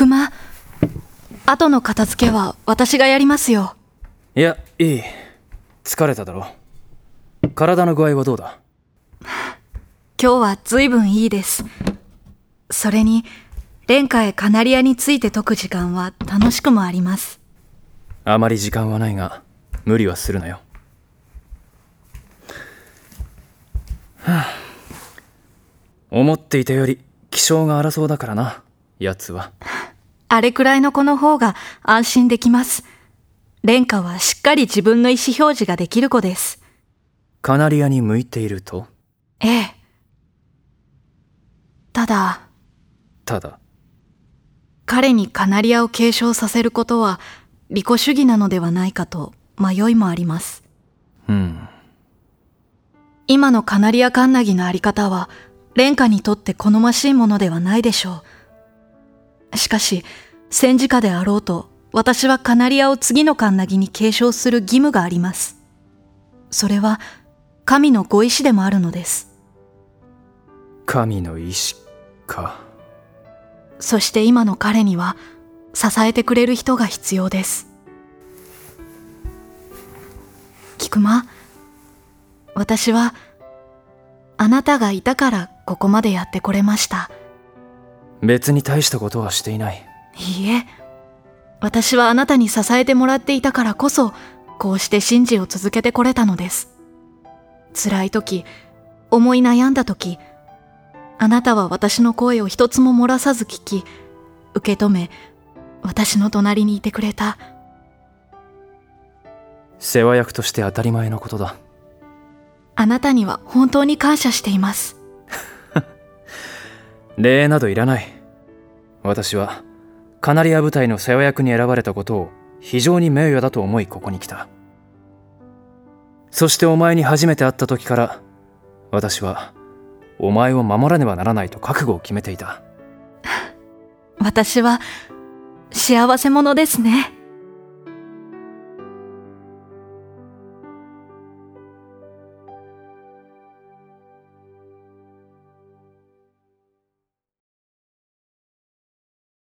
熊、後の片付けは私がやりますよ。いや、いい。疲れただろ。体の具合はどうだ？今日は随分いいです。それに、蓮華へカナリアについて解く時間は楽しくもあります。あまり時間はないが、無理はするなよ。はあ思っていたより気性が荒そうだからな、奴は。あれくらいの子の方が安心できます。蓮華はしっかり自分の意思表示ができる子です。カナリアに向いていると？ええ。ただ、ただ、彼にカナリアを継承させることは利己主義なのではないかと迷いもあります。うん。今のカナリアカンナギのあり方は、蓮華にとって好ましいものではないでしょう。しかし、戦時下であろうと、私はカナリアを次のカンナギに継承する義務があります。それは、神のご意志でもあるのです。神の意志か。そして今の彼には、支えてくれる人が必要です。菊間、私は、あなたがいたからここまでやってこれました。別に大したことはしていない。いいえ、私はあなたに支えてもらっていたからこそ、こうして信じを続けてこれたのです。辛い時、思い悩んだ時、あなたは私の声を一つも漏らさず聞き、受け止め、私の隣にいてくれた。世話役として当たり前のことだ。あなたには本当に感謝しています。礼などいらない。私は、カナリア部隊の世話役に選ばれたことを非常に名誉だと思いここに来た。そしてお前に初めて会った時から、私は、お前を守らねばならないと覚悟を決めていた。私は、幸せ者ですね。